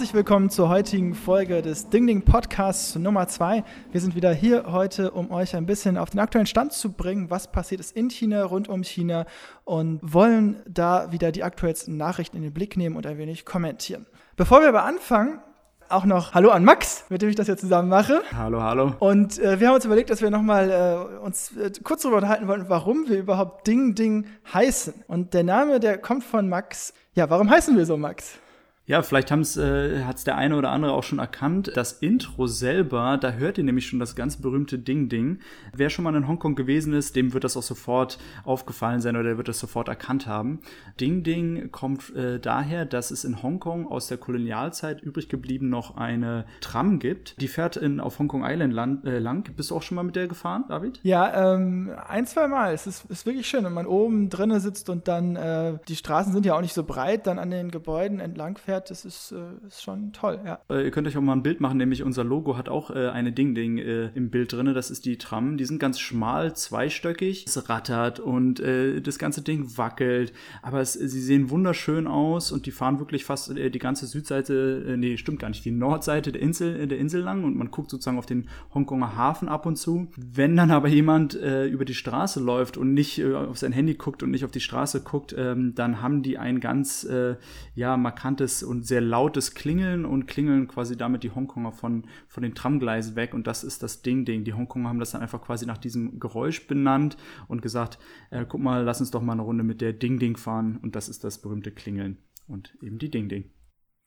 Herzlich willkommen zur heutigen Folge des Ding Ding Podcasts Nummer 2. Wir sind wieder hier heute, um euch ein bisschen auf den aktuellen Stand zu bringen, was passiert ist in China, rund um China und wollen da wieder die aktuellsten Nachrichten in den Blick nehmen und ein wenig kommentieren. Bevor wir aber anfangen, auch noch Hallo an Max, mit dem ich das jetzt zusammen mache. Hallo, hallo. Und äh, wir haben uns überlegt, dass wir nochmal äh, uns äh, kurz darüber unterhalten wollen, warum wir überhaupt Ding Ding heißen. Und der Name, der kommt von Max. Ja, warum heißen wir so, Max? Ja, vielleicht äh, hat es der eine oder andere auch schon erkannt. Das Intro selber, da hört ihr nämlich schon das ganz berühmte Ding-Ding. Wer schon mal in Hongkong gewesen ist, dem wird das auch sofort aufgefallen sein oder der wird das sofort erkannt haben. Ding-Ding kommt äh, daher, dass es in Hongkong aus der Kolonialzeit übrig geblieben noch eine Tram gibt. Die fährt in, auf Hongkong Island lang, äh, lang. Bist du auch schon mal mit der gefahren, David? Ja, ähm, ein, zwei Mal. Es ist, ist wirklich schön, wenn man oben drinnen sitzt und dann, äh, die Straßen sind ja auch nicht so breit, dann an den Gebäuden entlang fährt erklärt. Das ist, äh, ist schon toll, ja. Äh, ihr könnt euch auch mal ein Bild machen, nämlich unser Logo hat auch äh, eine Ding-Ding äh, im Bild drin. Das ist die Tram. Die sind ganz schmal, zweistöckig. Es rattert und äh, das ganze Ding wackelt. Aber es, sie sehen wunderschön aus und die fahren wirklich fast äh, die ganze Südseite, nee, stimmt gar nicht, die Nordseite der Insel, der Insel lang und man guckt sozusagen auf den Hongkonger Hafen ab und zu. Wenn dann aber jemand über die Straße läuft und nicht auf sein Handy guckt und nicht auf die Straße guckt, ähm, dann haben die ein ganz ja markantes und sehr lautes Klingeln und klingeln quasi damit die Hongkonger von, von den Tramgleisen weg. Und das ist das Ding-Ding. Die Hongkonger haben das dann einfach quasi nach diesem Geräusch benannt und gesagt, äh, guck mal, lass uns doch mal eine Runde mit der Ding-Ding fahren. Und das ist das berühmte Klingeln und eben die Ding-Ding.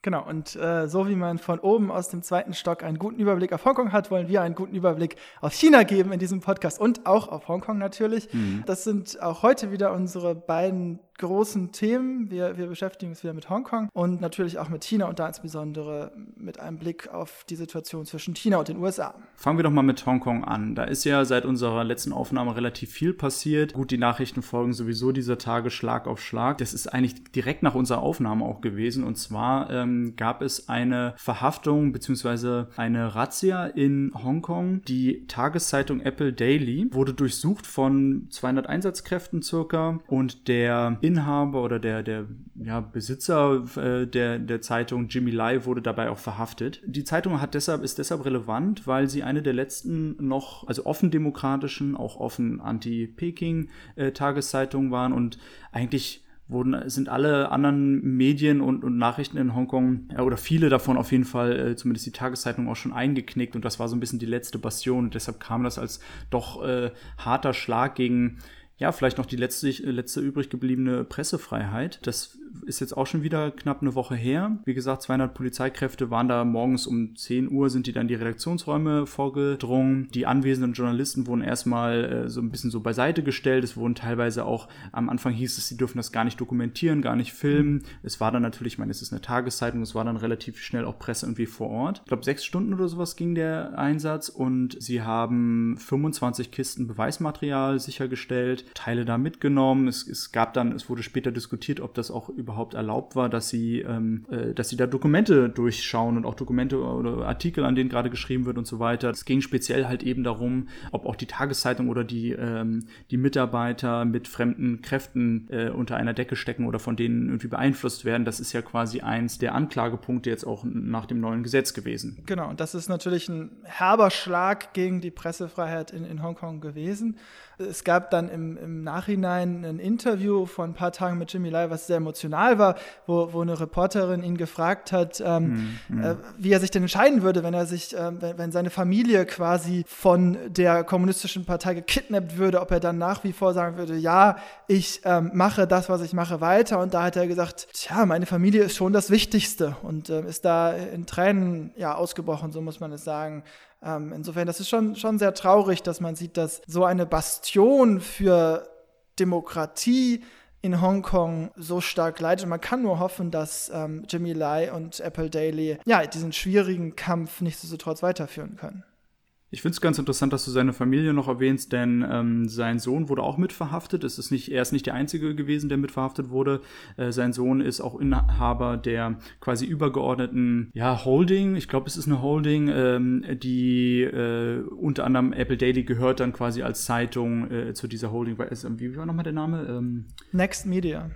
Genau, und äh, so wie man von oben aus dem zweiten Stock einen guten Überblick auf Hongkong hat, wollen wir einen guten Überblick auf China geben in diesem Podcast und auch auf Hongkong natürlich. Mhm. Das sind auch heute wieder unsere beiden großen Themen. Wir, wir beschäftigen uns wieder mit Hongkong und natürlich auch mit China und da insbesondere mit einem Blick auf die Situation zwischen China und den USA. Fangen wir doch mal mit Hongkong an. Da ist ja seit unserer letzten Aufnahme relativ viel passiert. Gut, die Nachrichten folgen sowieso dieser Tage Schlag auf Schlag. Das ist eigentlich direkt nach unserer Aufnahme auch gewesen. Und zwar ähm, gab es eine Verhaftung bzw. eine Razzia in Hongkong. Die Tageszeitung Apple Daily wurde durchsucht von 200 Einsatzkräften circa und der Inhaber oder der, der ja, Besitzer äh, der, der Zeitung, Jimmy Lai, wurde dabei auch verhaftet. Die Zeitung hat deshalb, ist deshalb relevant, weil sie eine der letzten noch, also offen demokratischen, auch offen anti-Peking-Tageszeitungen äh, waren und eigentlich wurden, sind alle anderen Medien und, und Nachrichten in Hongkong, ja, oder viele davon auf jeden Fall, äh, zumindest die Tageszeitung auch schon eingeknickt und das war so ein bisschen die letzte Bastion und deshalb kam das als doch äh, harter Schlag gegen ja, vielleicht noch die letzte, letzte übrig gebliebene Pressefreiheit. Das ist jetzt auch schon wieder knapp eine Woche her. Wie gesagt, 200 Polizeikräfte waren da morgens um 10 Uhr, sind die dann in die Redaktionsräume vorgedrungen. Die anwesenden Journalisten wurden erstmal äh, so ein bisschen so beiseite gestellt. Es wurden teilweise auch, am Anfang hieß es, sie dürfen das gar nicht dokumentieren, gar nicht filmen. Es war dann natürlich, ich meine, es ist eine Tageszeitung, es war dann relativ schnell auch Presse irgendwie vor Ort. Ich glaube, sechs Stunden oder sowas ging der Einsatz und sie haben 25 Kisten Beweismaterial sichergestellt, Teile da mitgenommen. Es, es gab dann, es wurde später diskutiert, ob das auch überhaupt erlaubt war, dass sie, ähm, äh, dass sie da Dokumente durchschauen und auch Dokumente oder Artikel, an denen gerade geschrieben wird und so weiter. Es ging speziell halt eben darum, ob auch die Tageszeitung oder die, ähm, die Mitarbeiter mit fremden Kräften äh, unter einer Decke stecken oder von denen irgendwie beeinflusst werden. Das ist ja quasi eins der Anklagepunkte jetzt auch nach dem neuen Gesetz gewesen. Genau, und das ist natürlich ein herber Schlag gegen die Pressefreiheit in, in Hongkong gewesen. Es gab dann im, im Nachhinein ein Interview von ein paar Tagen mit Jimmy Lai, was sehr emotional war, wo, wo eine Reporterin ihn gefragt hat, ähm, mhm. äh, wie er sich denn entscheiden würde, wenn er sich, äh, wenn, wenn, seine Familie quasi von der kommunistischen Partei gekidnappt würde, ob er dann nach wie vor sagen würde, ja, ich ähm, mache das, was ich mache, weiter. Und da hat er gesagt, tja, meine Familie ist schon das Wichtigste und äh, ist da in Tränen ja ausgebrochen, so muss man es sagen. Ähm, insofern, das ist schon, schon sehr traurig, dass man sieht, dass so eine Bastion für Demokratie in Hongkong so stark leidet. Man kann nur hoffen, dass ähm, Jimmy Lai und Apple Daily ja, diesen schwierigen Kampf nichtsdestotrotz weiterführen können. Ich finde es ganz interessant, dass du seine Familie noch erwähnst, denn ähm, sein Sohn wurde auch mitverhaftet. Es ist nicht, er ist nicht der Einzige gewesen, der mitverhaftet wurde. Äh, sein Sohn ist auch Inhaber der quasi übergeordneten ja, Holding. Ich glaube, es ist eine Holding, ähm, die äh, unter anderem Apple Daily gehört dann quasi als Zeitung äh, zu dieser Holding. Wie war nochmal der Name? Ähm, Next Media.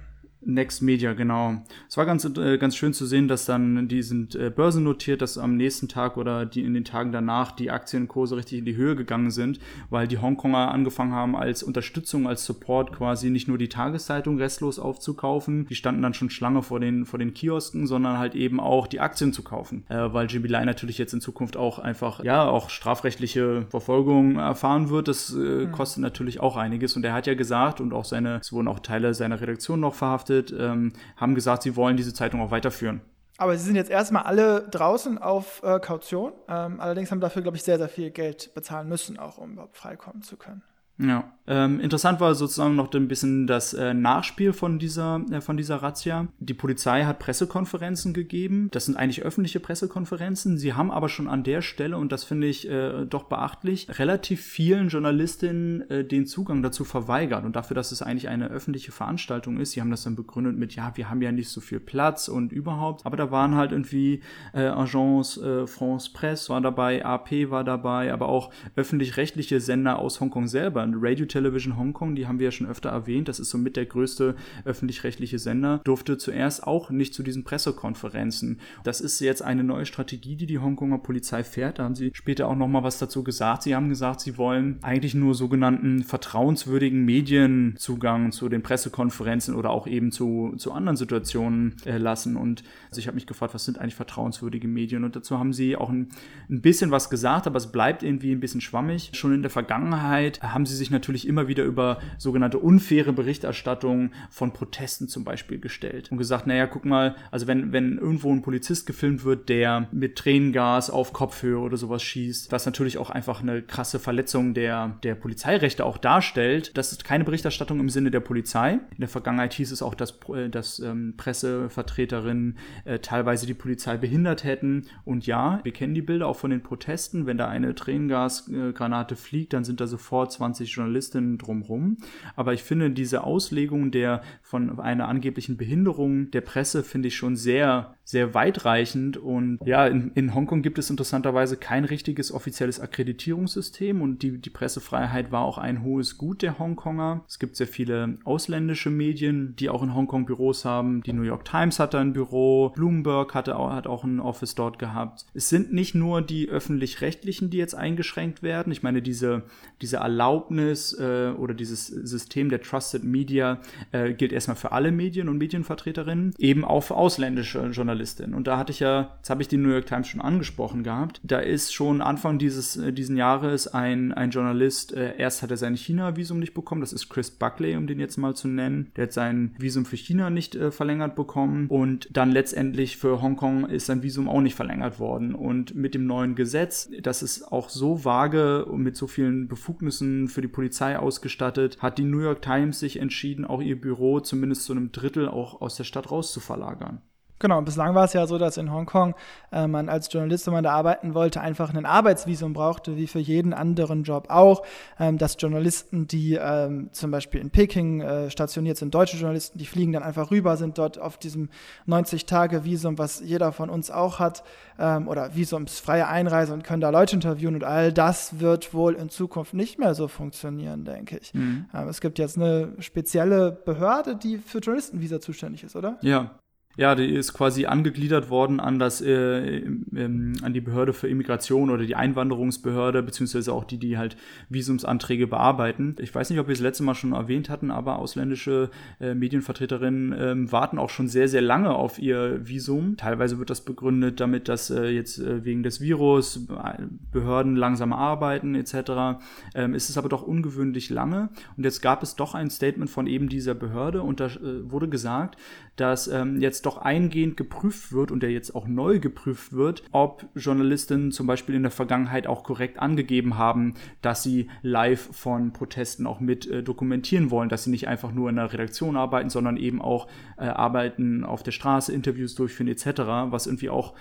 Next Media, genau. Es war ganz, äh, ganz schön zu sehen, dass dann, die sind äh, börsennotiert, dass am nächsten Tag oder die in den Tagen danach die Aktienkurse richtig in die Höhe gegangen sind, weil die Hongkonger angefangen haben, als Unterstützung, als Support quasi nicht nur die Tageszeitung restlos aufzukaufen, die standen dann schon Schlange vor den, vor den Kiosken, sondern halt eben auch die Aktien zu kaufen, äh, weil Jimmy Lai natürlich jetzt in Zukunft auch einfach, ja, auch strafrechtliche Verfolgung erfahren wird. Das äh, mhm. kostet natürlich auch einiges und er hat ja gesagt und auch seine, es wurden auch Teile seiner Redaktion noch verhaftet, ähm, haben gesagt, sie wollen diese Zeitung auch weiterführen. Aber sie sind jetzt erstmal alle draußen auf äh, Kaution. Ähm, allerdings haben dafür, glaube ich, sehr, sehr viel Geld bezahlen müssen, auch um überhaupt freikommen zu können. Ja. Ähm, interessant war sozusagen noch ein bisschen das äh, Nachspiel von dieser, äh, von dieser Razzia. Die Polizei hat Pressekonferenzen gegeben. Das sind eigentlich öffentliche Pressekonferenzen. Sie haben aber schon an der Stelle, und das finde ich äh, doch beachtlich, relativ vielen Journalistinnen äh, den Zugang dazu verweigert. Und dafür, dass es eigentlich eine öffentliche Veranstaltung ist, sie haben das dann begründet mit, ja, wir haben ja nicht so viel Platz und überhaupt. Aber da waren halt irgendwie äh, Agence äh, France Presse war dabei, AP war dabei, aber auch öffentlich-rechtliche Sender aus Hongkong selber an Radio Television Hongkong, die haben wir ja schon öfter erwähnt, das ist somit der größte öffentlich-rechtliche Sender, durfte zuerst auch nicht zu diesen Pressekonferenzen. Das ist jetzt eine neue Strategie, die die Hongkonger Polizei fährt. Da haben sie später auch noch mal was dazu gesagt. Sie haben gesagt, sie wollen eigentlich nur sogenannten vertrauenswürdigen Medienzugang zu den Pressekonferenzen oder auch eben zu, zu anderen Situationen äh, lassen. Und also ich habe mich gefragt, was sind eigentlich vertrauenswürdige Medien? Und dazu haben sie auch ein, ein bisschen was gesagt, aber es bleibt irgendwie ein bisschen schwammig. Schon in der Vergangenheit haben sie sich natürlich immer wieder über sogenannte unfaire Berichterstattung von Protesten zum Beispiel gestellt und gesagt, naja, guck mal, also wenn, wenn irgendwo ein Polizist gefilmt wird, der mit Tränengas auf Kopfhöhe oder sowas schießt, was natürlich auch einfach eine krasse Verletzung der, der Polizeirechte auch darstellt, das ist keine Berichterstattung im Sinne der Polizei. In der Vergangenheit hieß es auch, dass, äh, dass ähm, Pressevertreterinnen äh, teilweise die Polizei behindert hätten. Und ja, wir kennen die Bilder auch von den Protesten. Wenn da eine Tränengasgranate fliegt, dann sind da sofort 20 20 Journalistinnen drumherum. Aber ich finde diese Auslegung der von einer angeblichen Behinderung der Presse finde ich schon sehr, sehr weitreichend. Und ja, in, in Hongkong gibt es interessanterweise kein richtiges offizielles Akkreditierungssystem und die, die Pressefreiheit war auch ein hohes Gut der Hongkonger. Es gibt sehr viele ausländische Medien, die auch in Hongkong Büros haben. Die New York Times hatte ein Büro, Bloomberg hatte hat auch ein Office dort gehabt. Es sind nicht nur die öffentlich-rechtlichen, die jetzt eingeschränkt werden. Ich meine, diese, diese Erlaubnis äh, oder dieses System der Trusted Media äh, gilt erstmal für alle Medien und Medienvertreterinnen, eben auch für ausländische Journalistinnen. Und da hatte ich ja, jetzt habe ich die New York Times schon angesprochen gehabt, da ist schon Anfang dieses äh, diesen Jahres ein, ein Journalist, äh, erst hat er sein China-Visum nicht bekommen, das ist Chris Buckley, um den jetzt mal zu nennen, der hat sein Visum für China nicht äh, verlängert bekommen und dann letztendlich für Hongkong ist sein Visum auch nicht verlängert worden. Und mit dem neuen Gesetz, das ist auch so vage und mit so vielen Befugnissen für die Polizei ausgestattet, hat die New York Times sich entschieden, auch ihr Büro zumindest zu einem Drittel auch aus der Stadt raus zu verlagern. Genau, bislang war es ja so, dass in Hongkong äh, man als Journalist, wenn man da arbeiten wollte, einfach ein Arbeitsvisum brauchte, wie für jeden anderen Job auch. Ähm, dass Journalisten, die ähm, zum Beispiel in Peking äh, stationiert sind, deutsche Journalisten, die fliegen dann einfach rüber, sind dort auf diesem 90-Tage-Visum, was jeder von uns auch hat, ähm, oder visumsfreie Einreise und können da Leute interviewen und all das wird wohl in Zukunft nicht mehr so funktionieren, denke ich. Mhm. Ähm, es gibt jetzt eine spezielle Behörde, die für Journalistenvisa zuständig ist, oder? Ja, ja, die ist quasi angegliedert worden an das äh, ähm, an die Behörde für Immigration oder die Einwanderungsbehörde beziehungsweise auch die, die halt Visumsanträge bearbeiten. Ich weiß nicht, ob wir es letzte Mal schon erwähnt hatten, aber ausländische äh, Medienvertreterinnen äh, warten auch schon sehr sehr lange auf ihr Visum. Teilweise wird das begründet damit, dass äh, jetzt äh, wegen des Virus äh, Behörden langsam arbeiten etc. Ähm, ist es aber doch ungewöhnlich lange und jetzt gab es doch ein Statement von eben dieser Behörde und da äh, wurde gesagt, dass ähm, jetzt doch eingehend geprüft wird und der jetzt auch neu geprüft wird, ob Journalistinnen zum Beispiel in der Vergangenheit auch korrekt angegeben haben, dass sie live von Protesten auch mit äh, dokumentieren wollen, dass sie nicht einfach nur in der Redaktion arbeiten, sondern eben auch äh, arbeiten auf der Straße, Interviews durchführen etc., was irgendwie auch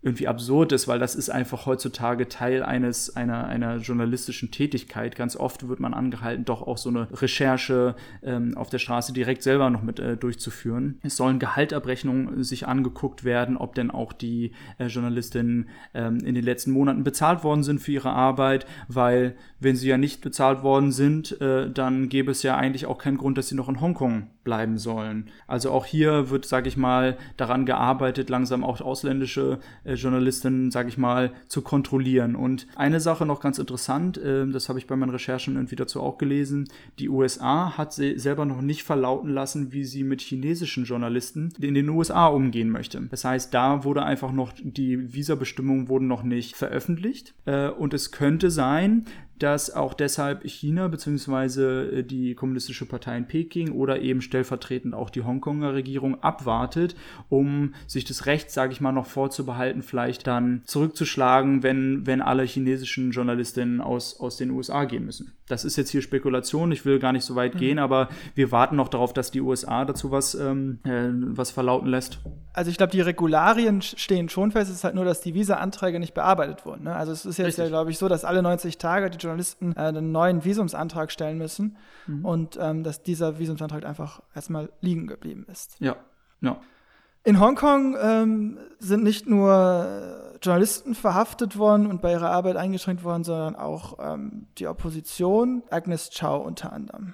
irgendwie absurd ist, weil das ist einfach heutzutage Teil eines einer einer journalistischen Tätigkeit. Ganz oft wird man angehalten, doch auch so eine Recherche ähm, auf der Straße direkt selber noch mit äh, durchzuführen. Es sollen Gehaltabrechnungen sich angeguckt werden, ob denn auch die äh, Journalistinnen ähm, in den letzten Monaten bezahlt worden sind für ihre Arbeit, weil wenn sie ja nicht bezahlt worden sind, äh, dann gäbe es ja eigentlich auch keinen Grund, dass sie noch in Hongkong bleiben sollen. Also auch hier wird, sage ich mal, daran gearbeitet, langsam auch ausländische äh, Journalistinnen, sage ich mal, zu kontrollieren. Und eine Sache noch ganz interessant, äh, das habe ich bei meinen Recherchen irgendwie dazu auch gelesen, die USA hat selber noch nicht verlauten lassen, wie sie mit chinesischen Journalisten in den USA umgehen möchte. Das heißt, da wurde einfach noch, die Visabestimmungen wurden noch nicht veröffentlicht. Äh, und es könnte sein, dass auch deshalb China bzw. die Kommunistische Partei in Peking oder eben stellvertretend auch die Hongkonger Regierung abwartet, um sich das Recht, sage ich mal, noch vorzubehalten, vielleicht dann zurückzuschlagen, wenn, wenn alle chinesischen Journalistinnen aus, aus den USA gehen müssen. Das ist jetzt hier Spekulation, ich will gar nicht so weit mhm. gehen, aber wir warten noch darauf, dass die USA dazu was, ähm, äh, was verlauten lässt. Also ich glaube, die Regularien stehen schon fest, es ist halt nur, dass die Visa-Anträge nicht bearbeitet wurden. Ne? Also es ist jetzt Richtig. ja, glaube ich, so, dass alle 90 Tage die Journalisten äh, einen neuen Visumsantrag stellen müssen mhm. und ähm, dass dieser Visumsantrag einfach erstmal liegen geblieben ist. Ja, ja. In Hongkong ähm, sind nicht nur Journalisten verhaftet worden und bei ihrer Arbeit eingeschränkt worden, sondern auch ähm, die Opposition, Agnes Chow unter anderem.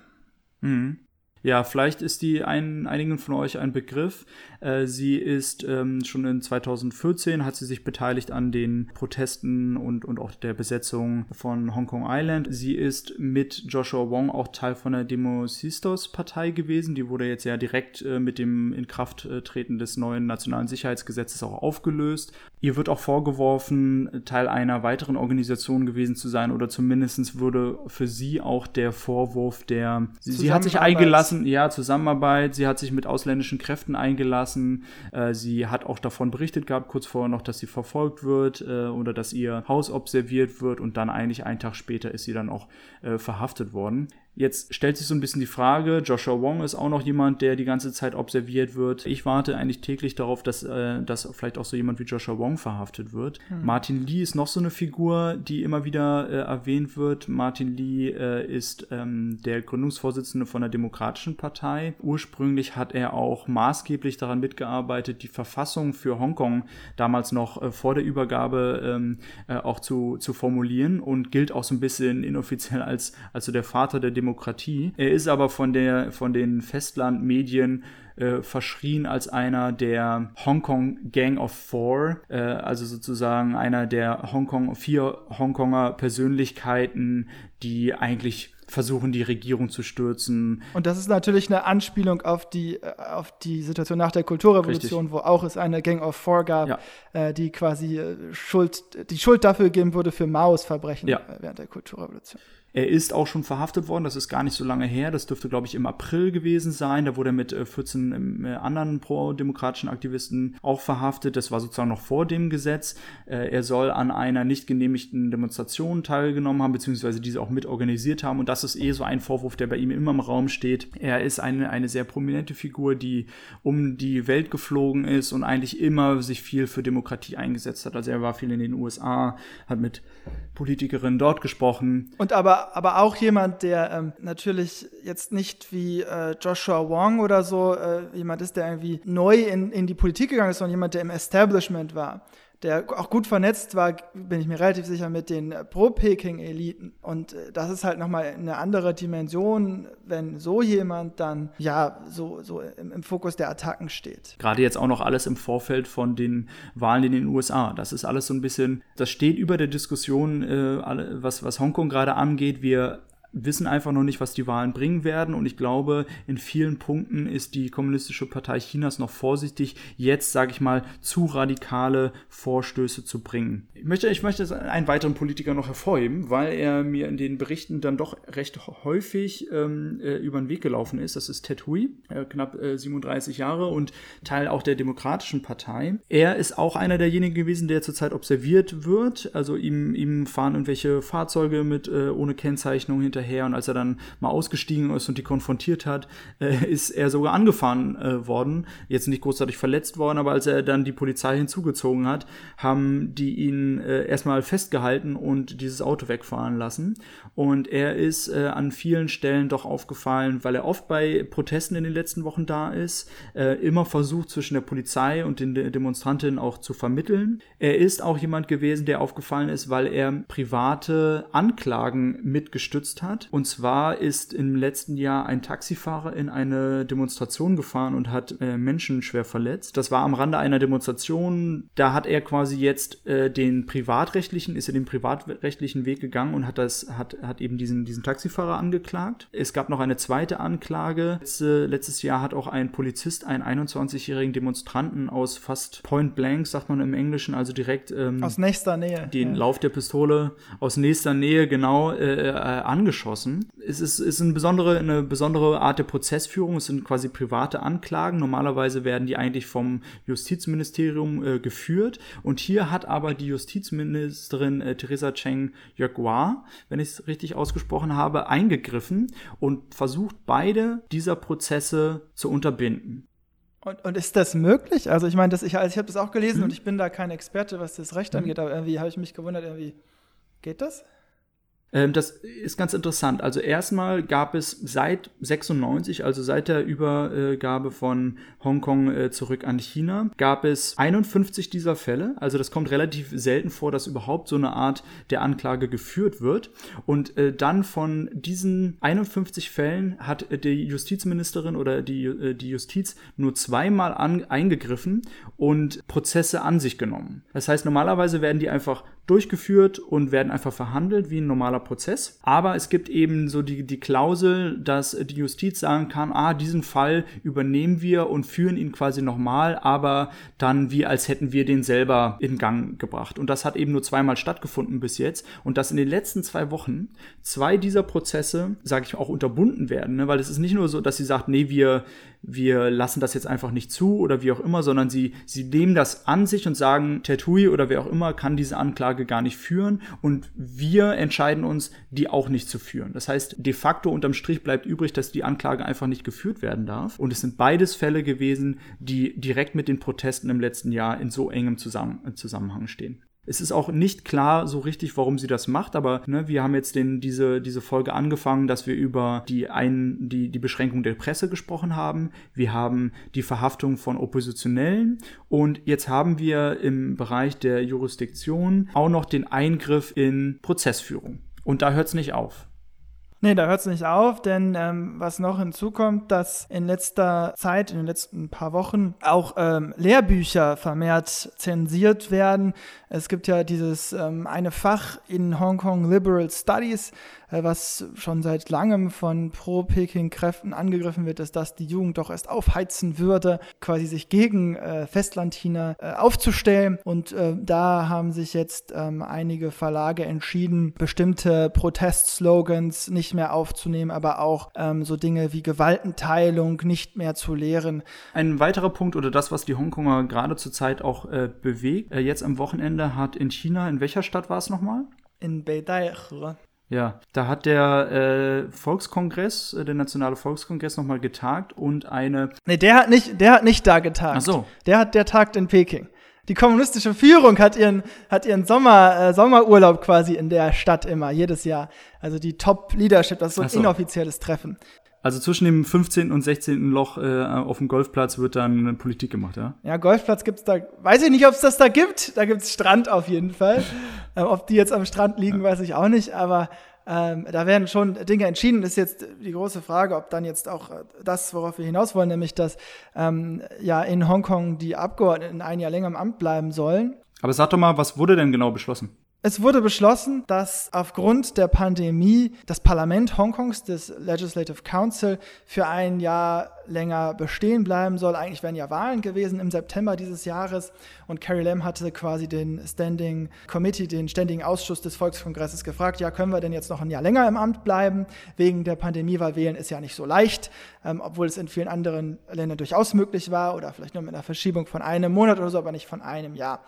Mhm. Ja, vielleicht ist die ein, einigen von euch ein Begriff. Äh, sie ist ähm, schon in 2014 hat sie sich beteiligt an den Protesten und, und auch der Besetzung von Hong Kong Island. Sie ist mit Joshua Wong auch Teil von der Demosistos Partei gewesen. Die wurde jetzt ja direkt äh, mit dem Inkrafttreten des neuen nationalen Sicherheitsgesetzes auch aufgelöst. Ihr wird auch vorgeworfen, Teil einer weiteren Organisation gewesen zu sein oder zumindest würde für sie auch der Vorwurf der, sie, sie hat sich eingelassen, ja, Zusammenarbeit, sie hat sich mit ausländischen Kräften eingelassen, äh, sie hat auch davon berichtet gehabt, kurz vorher noch, dass sie verfolgt wird äh, oder dass ihr Haus observiert wird und dann eigentlich einen Tag später ist sie dann auch äh, verhaftet worden. Jetzt stellt sich so ein bisschen die Frage, Joshua Wong ist auch noch jemand, der die ganze Zeit observiert wird. Ich warte eigentlich täglich darauf, dass, äh, dass vielleicht auch so jemand wie Joshua Wong verhaftet wird. Hm. Martin Lee ist noch so eine Figur, die immer wieder äh, erwähnt wird. Martin Lee äh, ist ähm, der Gründungsvorsitzende von der Demokratischen Partei. Ursprünglich hat er auch maßgeblich daran mitgearbeitet, die Verfassung für Hongkong damals noch äh, vor der Übergabe ähm, äh, auch zu, zu formulieren und gilt auch so ein bisschen inoffiziell als, als so der Vater der Demokratie Demokratie. Er ist aber von, der, von den Festlandmedien äh, verschrien als einer der Hongkong Gang of Four, äh, also sozusagen einer der Hongkong, vier Hongkonger Persönlichkeiten, die eigentlich versuchen, die Regierung zu stürzen. Und das ist natürlich eine Anspielung auf die, äh, auf die Situation nach der Kulturrevolution, Richtig. wo auch es eine Gang of Four gab, ja. äh, die quasi äh, Schuld, die Schuld dafür geben würde für Maos Verbrechen ja. während der Kulturrevolution. Er ist auch schon verhaftet worden, das ist gar nicht so lange her, das dürfte, glaube ich, im April gewesen sein. Da wurde er mit 14 äh, ähm, äh, anderen pro-demokratischen Aktivisten auch verhaftet. Das war sozusagen noch vor dem Gesetz. Äh, er soll an einer nicht genehmigten Demonstration teilgenommen haben, beziehungsweise diese auch mitorganisiert haben. Und das ist eh so ein Vorwurf, der bei ihm immer im Raum steht. Er ist eine, eine sehr prominente Figur, die um die Welt geflogen ist und eigentlich immer sich viel für Demokratie eingesetzt hat. Also er war viel in den USA, hat mit Politikerinnen dort gesprochen. Und aber, aber auch jemand, der ähm, natürlich jetzt nicht wie äh, Joshua Wong oder so äh, jemand ist, der irgendwie neu in, in die Politik gegangen ist, sondern jemand, der im Establishment war der auch gut vernetzt war, bin ich mir relativ sicher, mit den Pro-Peking-Eliten. Und äh, das ist halt nochmal eine andere Dimension, wenn so jemand dann ja so, so im, im, Fokus der Attacken steht. Gerade jetzt auch noch alles im Vorfeld von den Wahlen in den USA. Das ist alles so ein bisschen, das steht über der Diskussion, äh, was, was Hongkong gerade angeht. Wir wissen einfach noch nicht, was die Wahlen bringen werden. Und ich glaube, in vielen Punkten ist die Kommunistische Partei Chinas noch vorsichtig, jetzt, sage ich mal, zu radikale Vorstöße zu bringen. Ich möchte, ich möchte einen weiteren Politiker noch hervorheben, weil er mir in den Berichten dann doch recht häufig ähm, äh, über den Weg gelaufen ist. Das ist Ted Hui, äh, knapp äh, 37 Jahre und Teil auch der Demokratischen Partei. Er ist auch einer derjenigen gewesen, der zurzeit observiert wird. Also ihm, ihm fahren irgendwelche Fahrzeuge mit äh, ohne Kennzeichnung hinterher hinterher und als er dann mal ausgestiegen ist und die konfrontiert hat, äh, ist er sogar angefahren äh, worden, jetzt nicht großartig verletzt worden, aber als er dann die Polizei hinzugezogen hat, haben die ihn äh, erstmal festgehalten und dieses Auto wegfahren lassen. Und er ist äh, an vielen Stellen doch aufgefallen, weil er oft bei Protesten in den letzten Wochen da ist, äh, immer versucht zwischen der Polizei und den De Demonstrantinnen auch zu vermitteln. Er ist auch jemand gewesen, der aufgefallen ist, weil er private Anklagen mitgestützt hat hat. Und zwar ist im letzten Jahr ein Taxifahrer in eine Demonstration gefahren und hat äh, Menschen schwer verletzt. Das war am Rande einer Demonstration. Da hat er quasi jetzt äh, den privatrechtlichen, ist er den privatrechtlichen Weg gegangen und hat das, hat, hat eben diesen, diesen Taxifahrer angeklagt. Es gab noch eine zweite Anklage. Letzte, letztes Jahr hat auch ein Polizist einen 21-jährigen Demonstranten aus fast Point Blank, sagt man im Englischen, also direkt ähm, aus nächster Nähe. Den ja. Lauf der Pistole aus nächster Nähe genau äh, äh, angeschossen. Es ist, ist eine, besondere, eine besondere Art der Prozessführung. Es sind quasi private Anklagen. Normalerweise werden die eigentlich vom Justizministerium äh, geführt. Und hier hat aber die Justizministerin äh, Theresa Cheng Yogwa, wenn ich es richtig ausgesprochen habe, eingegriffen und versucht, beide dieser Prozesse zu unterbinden. Und, und, ist das möglich? Also ich meine, das, ich, also ich habe das auch gelesen mhm. und ich bin da kein Experte, was das Recht mhm. angeht, aber irgendwie habe ich mich gewundert, irgendwie geht das? Ähm, das ist ganz interessant. Also erstmal gab es seit 96, also seit der Übergabe von Hongkong äh, zurück an China, gab es 51 dieser Fälle. Also das kommt relativ selten vor, dass überhaupt so eine Art der Anklage geführt wird. Und äh, dann von diesen 51 Fällen hat die Justizministerin oder die, äh, die Justiz nur zweimal an, eingegriffen und Prozesse an sich genommen. Das heißt, normalerweise werden die einfach durchgeführt und werden einfach verhandelt wie ein normaler Prozess. Aber es gibt eben so die, die Klausel, dass die Justiz sagen kann, ah, diesen Fall übernehmen wir und führen ihn quasi nochmal, aber dann wie als hätten wir den selber in Gang gebracht. Und das hat eben nur zweimal stattgefunden bis jetzt. Und dass in den letzten zwei Wochen zwei dieser Prozesse, sage ich auch, unterbunden werden, ne? weil es ist nicht nur so, dass sie sagt, nee, wir wir lassen das jetzt einfach nicht zu oder wie auch immer, sondern sie, sie nehmen das an sich und sagen, Tetui oder wer auch immer kann diese Anklage gar nicht führen und wir entscheiden uns, die auch nicht zu führen. Das heißt, de facto unterm Strich bleibt übrig, dass die Anklage einfach nicht geführt werden darf. Und es sind beides Fälle gewesen, die direkt mit den Protesten im letzten Jahr in so engem Zusammenhang stehen. Es ist auch nicht klar so richtig, warum sie das macht, aber ne, wir haben jetzt den, diese, diese Folge angefangen, dass wir über die, ein, die, die Beschränkung der Presse gesprochen haben. Wir haben die Verhaftung von Oppositionellen und jetzt haben wir im Bereich der Jurisdiktion auch noch den Eingriff in Prozessführung. Und da hört es nicht auf. Nee, da hört es nicht auf, denn ähm, was noch hinzukommt, dass in letzter Zeit, in den letzten paar Wochen, auch ähm, Lehrbücher vermehrt zensiert werden. Es gibt ja dieses ähm, eine Fach in Hongkong Liberal Studies, äh, was schon seit langem von Pro-Peking-Kräften angegriffen wird, dass das die Jugend doch erst aufheizen würde, quasi sich gegen äh, Festlandchina äh, aufzustellen. Und äh, da haben sich jetzt ähm, einige Verlage entschieden, bestimmte Protestslogans nicht mehr aufzunehmen, aber auch ähm, so Dinge wie Gewaltenteilung nicht mehr zu lehren. Ein weiterer Punkt oder das, was die Hongkonger gerade zurzeit auch äh, bewegt, äh, jetzt am Wochenende hat in China, in welcher Stadt war es nochmal? In Beidai. Ja, da hat der äh, Volkskongress, äh, der Nationale Volkskongress nochmal getagt und eine. Nee, der hat nicht, der hat nicht da getagt. Ach so. Der hat, der tagt in Peking. Die kommunistische Führung hat ihren, hat ihren Sommer, äh, Sommerurlaub quasi in der Stadt immer, jedes Jahr. Also die Top Leadership, das ist so ein so. inoffizielles Treffen. Also zwischen dem 15. und 16. Loch äh, auf dem Golfplatz wird dann Politik gemacht, ja? Ja, Golfplatz gibt's da, weiß ich nicht, ob es das da gibt. Da gibt's Strand auf jeden Fall. ähm, ob die jetzt am Strand liegen, weiß ich auch nicht, aber ähm, da werden schon Dinge entschieden. Ist jetzt die große Frage, ob dann jetzt auch das, worauf wir hinaus wollen, nämlich dass ähm, ja in Hongkong die Abgeordneten ein Jahr länger im Amt bleiben sollen. Aber sag doch mal, was wurde denn genau beschlossen? Es wurde beschlossen, dass aufgrund der Pandemie das Parlament Hongkongs, das Legislative Council, für ein Jahr länger bestehen bleiben soll. Eigentlich wären ja Wahlen gewesen im September dieses Jahres und Carrie Lam hatte quasi den Standing Committee, den Ständigen Ausschuss des Volkskongresses gefragt, ja, können wir denn jetzt noch ein Jahr länger im Amt bleiben? Wegen der Pandemie, weil wählen ist ja nicht so leicht, ähm, obwohl es in vielen anderen Ländern durchaus möglich war oder vielleicht nur mit einer Verschiebung von einem Monat oder so, aber nicht von einem Jahr.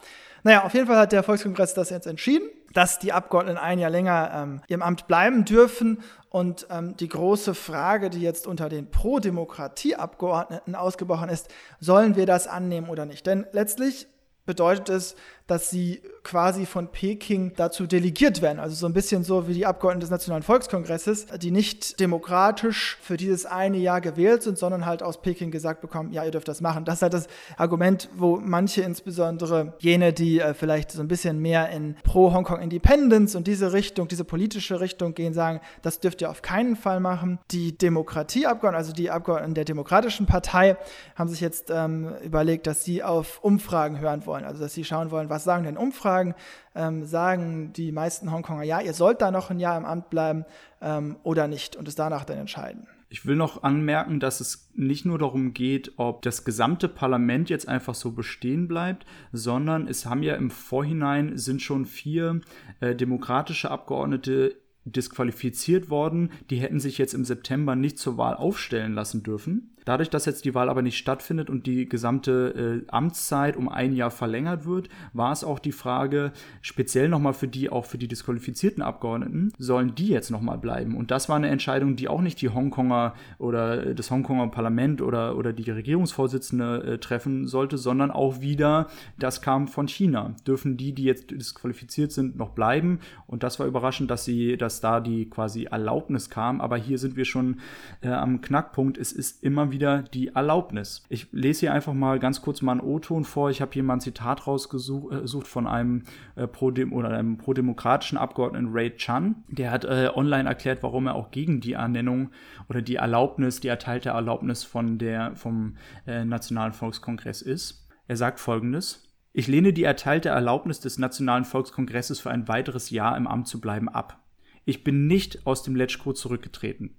Naja, auf jeden Fall hat der Volkskongress das jetzt entschieden, dass die Abgeordneten ein Jahr länger ähm, im Amt bleiben dürfen. Und ähm, die große Frage, die jetzt unter den Pro-Demokratie-Abgeordneten ausgebrochen ist, sollen wir das annehmen oder nicht? Denn letztlich bedeutet es, dass sie quasi von Peking dazu delegiert werden. Also so ein bisschen so wie die Abgeordneten des Nationalen Volkskongresses, die nicht demokratisch für dieses eine Jahr gewählt sind, sondern halt aus Peking gesagt bekommen, ja, ihr dürft das machen. Das ist halt das Argument, wo manche, insbesondere jene, die äh, vielleicht so ein bisschen mehr in Pro-Hongkong Independence und diese Richtung, diese politische Richtung gehen, sagen, das dürft ihr auf keinen Fall machen. Die Demokratieabgeordneten, also die Abgeordneten der Demokratischen Partei, haben sich jetzt ähm, überlegt, dass sie auf Umfragen hören wollen. Also dass sie schauen wollen, was sagen denn Umfragen? Ähm, sagen die meisten Hongkonger, ja, ihr sollt da noch ein Jahr im Amt bleiben ähm, oder nicht und es danach dann entscheiden. Ich will noch anmerken, dass es nicht nur darum geht, ob das gesamte Parlament jetzt einfach so bestehen bleibt, sondern es haben ja im Vorhinein sind schon vier äh, demokratische Abgeordnete disqualifiziert worden. Die hätten sich jetzt im September nicht zur Wahl aufstellen lassen dürfen. Dadurch, dass jetzt die Wahl aber nicht stattfindet und die gesamte äh, Amtszeit um ein Jahr verlängert wird, war es auch die Frage, speziell nochmal für die, auch für die disqualifizierten Abgeordneten, sollen die jetzt nochmal bleiben? Und das war eine Entscheidung, die auch nicht die Hongkonger oder das Hongkonger Parlament oder, oder die Regierungsvorsitzende äh, treffen sollte, sondern auch wieder, das kam von China. Dürfen die, die jetzt disqualifiziert sind, noch bleiben? Und das war überraschend, dass sie, dass da die quasi Erlaubnis kam. Aber hier sind wir schon äh, am Knackpunkt. Es ist immer wieder wieder die Erlaubnis. Ich lese hier einfach mal ganz kurz mal einen O-Ton vor. Ich habe hier mal ein Zitat rausgesucht äh, von einem äh, pro oder einem prodemokratischen Abgeordneten Ray Chan. Der hat äh, online erklärt, warum er auch gegen die Ernennung oder die Erlaubnis, die erteilte Erlaubnis von der vom äh, Nationalen Volkskongress ist. Er sagt folgendes: ich lehne die erteilte Erlaubnis des Nationalen Volkskongresses für ein weiteres Jahr im Amt zu bleiben ab. Ich bin nicht aus dem Letschko zurückgetreten.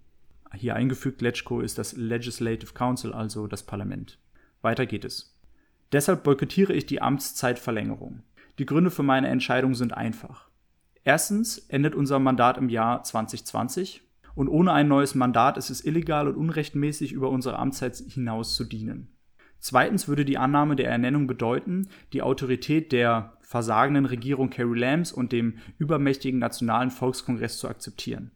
Hier eingefügt, Letschko ist das Legislative Council, also das Parlament. Weiter geht es. Deshalb boykottiere ich die Amtszeitverlängerung. Die Gründe für meine Entscheidung sind einfach. Erstens endet unser Mandat im Jahr 2020 und ohne ein neues Mandat ist es illegal und unrechtmäßig, über unsere Amtszeit hinaus zu dienen. Zweitens würde die Annahme der Ernennung bedeuten, die Autorität der versagenden Regierung Carrie Lambs und dem übermächtigen Nationalen Volkskongress zu akzeptieren.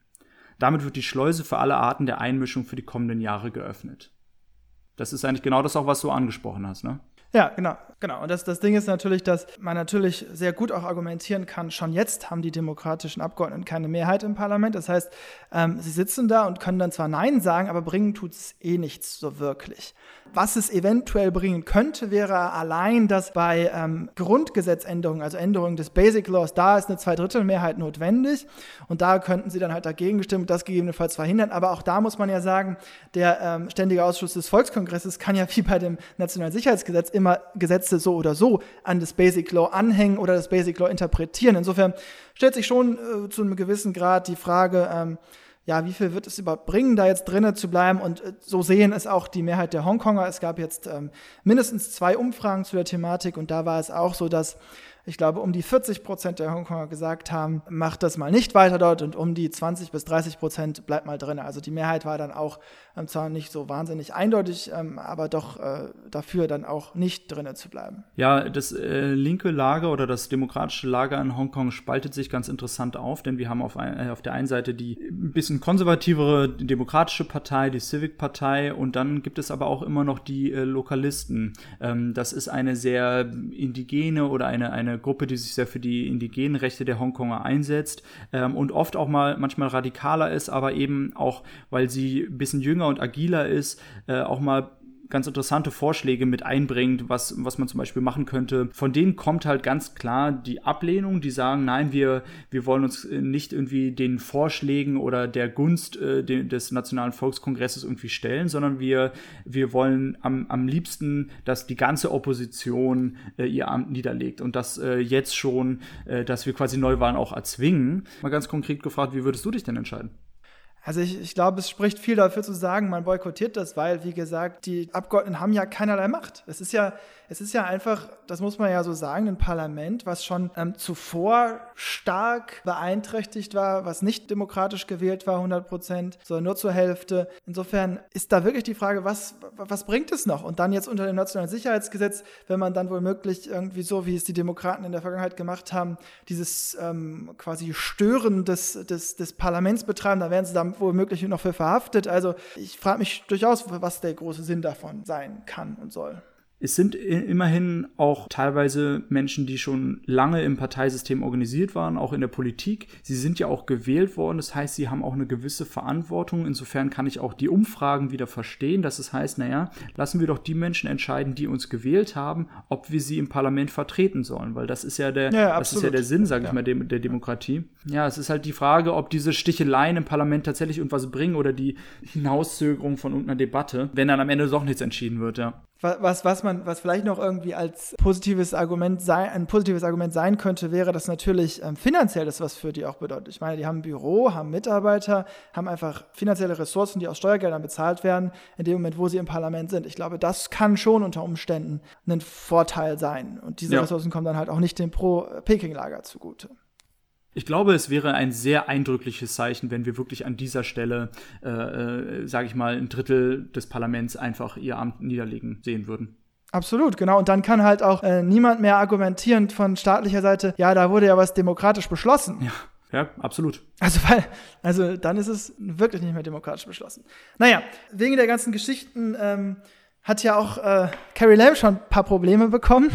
Damit wird die Schleuse für alle Arten der Einmischung für die kommenden Jahre geöffnet. Das ist eigentlich genau das auch, was du angesprochen hast, ne? Ja, genau, genau. Und das, das Ding ist natürlich, dass man natürlich sehr gut auch argumentieren kann, schon jetzt haben die demokratischen Abgeordneten keine Mehrheit im Parlament. Das heißt, ähm, sie sitzen da und können dann zwar Nein sagen, aber bringen tut es eh nichts so wirklich. Was es eventuell bringen könnte, wäre allein, dass bei ähm, Grundgesetzänderungen, also Änderungen des Basic Laws, da ist eine Zweidrittelmehrheit notwendig und da könnten sie dann halt dagegen stimmen und das gegebenenfalls verhindern. Aber auch da muss man ja sagen, der ähm, Ständige Ausschuss des Volkskongresses kann ja wie bei dem Nationalen Sicherheitsgesetz immer Gesetze so oder so an das Basic Law anhängen oder das Basic Law interpretieren. Insofern stellt sich schon äh, zu einem gewissen Grad die Frage, ähm, ja, wie viel wird es überhaupt bringen, da jetzt drinnen zu bleiben? Und äh, so sehen es auch die Mehrheit der Hongkonger. Es gab jetzt ähm, mindestens zwei Umfragen zu der Thematik und da war es auch so, dass ich glaube, um die 40 Prozent der Hongkonger gesagt haben, macht das mal nicht weiter dort und um die 20 bis 30 Prozent bleibt mal drin. Also die Mehrheit war dann auch ähm, zwar nicht so wahnsinnig eindeutig, ähm, aber doch äh, dafür dann auch nicht drinnen zu bleiben. Ja, das äh, linke Lager oder das demokratische Lager in Hongkong spaltet sich ganz interessant auf, denn wir haben auf, ein, äh, auf der einen Seite die ein bisschen konservativere demokratische Partei, die Civic-Partei und dann gibt es aber auch immer noch die äh, Lokalisten. Ähm, das ist eine sehr indigene oder eine, eine Gruppe, die sich sehr für die indigenen Rechte der Hongkonger einsetzt ähm, und oft auch mal manchmal radikaler ist, aber eben auch, weil sie ein bisschen jünger und agiler ist, äh, auch mal ganz interessante Vorschläge mit einbringt, was, was man zum Beispiel machen könnte. Von denen kommt halt ganz klar die Ablehnung, die sagen, nein, wir, wir wollen uns nicht irgendwie den Vorschlägen oder der Gunst äh, des Nationalen Volkskongresses irgendwie stellen, sondern wir, wir wollen am, am liebsten, dass die ganze Opposition äh, ihr Amt niederlegt und das äh, jetzt schon, äh, dass wir quasi Neuwahlen auch erzwingen. Mal ganz konkret gefragt, wie würdest du dich denn entscheiden? Also ich, ich glaube, es spricht viel dafür zu sagen, man boykottiert das, weil, wie gesagt, die Abgeordneten haben ja keinerlei Macht. Es ist ja, es ist ja einfach, das muss man ja so sagen, ein Parlament, was schon ähm, zuvor stark beeinträchtigt war, was nicht demokratisch gewählt war, 100 Prozent, sondern nur zur Hälfte. Insofern ist da wirklich die Frage, was, was bringt es noch? Und dann jetzt unter dem Nationalen Sicherheitsgesetz, wenn man dann womöglich irgendwie so, wie es die Demokraten in der Vergangenheit gemacht haben, dieses ähm, quasi Stören des, des, des Parlaments betreiben, da werden sie dann womöglich noch für verhaftet. Also ich frage mich durchaus, was der große Sinn davon sein kann und soll. Es sind immerhin auch teilweise Menschen, die schon lange im Parteisystem organisiert waren, auch in der Politik. Sie sind ja auch gewählt worden. Das heißt, sie haben auch eine gewisse Verantwortung. Insofern kann ich auch die Umfragen wieder verstehen, dass es heißt, naja, lassen wir doch die Menschen entscheiden, die uns gewählt haben, ob wir sie im Parlament vertreten sollen. Weil das ist ja der, ja, das ist ja der Sinn, sage ich mal, der, der Demokratie. Ja, es ist halt die Frage, ob diese Sticheleien im Parlament tatsächlich irgendwas bringen oder die Hinauszögerung von irgendeiner Debatte, wenn dann am Ende doch nichts entschieden wird, ja was, was man, was vielleicht noch irgendwie als positives Argument sein, ein positives Argument sein könnte, wäre, dass natürlich ähm, finanziell das was für die auch bedeutet. Ich meine, die haben ein Büro, haben Mitarbeiter, haben einfach finanzielle Ressourcen, die aus Steuergeldern bezahlt werden, in dem Moment, wo sie im Parlament sind. Ich glaube, das kann schon unter Umständen ein Vorteil sein. Und diese ja. Ressourcen kommen dann halt auch nicht dem Pro-Peking-Lager zugute. Ich glaube, es wäre ein sehr eindrückliches Zeichen, wenn wir wirklich an dieser Stelle, äh, äh, sage ich mal, ein Drittel des Parlaments einfach ihr Amt niederlegen sehen würden. Absolut, genau. Und dann kann halt auch äh, niemand mehr argumentieren von staatlicher Seite, ja, da wurde ja was demokratisch beschlossen. Ja. Ja, absolut. Also, weil, also dann ist es wirklich nicht mehr demokratisch beschlossen. Naja, wegen der ganzen Geschichten ähm, hat ja auch äh, Carrie Lam schon ein paar Probleme bekommen.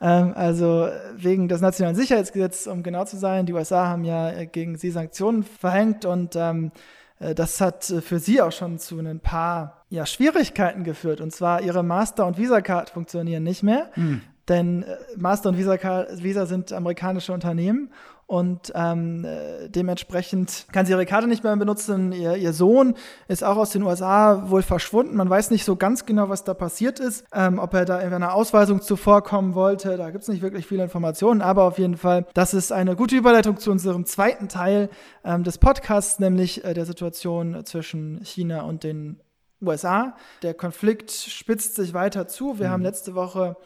Ähm, also wegen des nationalen Sicherheitsgesetzes, um genau zu sein. Die USA haben ja äh, gegen sie Sanktionen verhängt und ähm, äh, das hat äh, für sie auch schon zu ein paar ja, Schwierigkeiten geführt. Und zwar ihre Master- und Visa-Card funktionieren nicht mehr. Mhm. Denn Master und Visa, Visa sind amerikanische Unternehmen und ähm, äh, dementsprechend kann sie ihre Karte nicht mehr benutzen. Ihr, ihr, Sohn ist auch aus den USA wohl verschwunden. Man weiß nicht so ganz genau, was da passiert ist, ähm, ob er da in einer Ausweisung zuvorkommen wollte. Da gibt es nicht wirklich viele Informationen, aber auf jeden Fall, das ist eine gute Überleitung zu unserem zweiten Teil ähm, des Podcasts, nämlich äh, der Situation zwischen China und den USA. Der Konflikt spitzt sich weiter zu. Wir mhm. haben letzte Woche,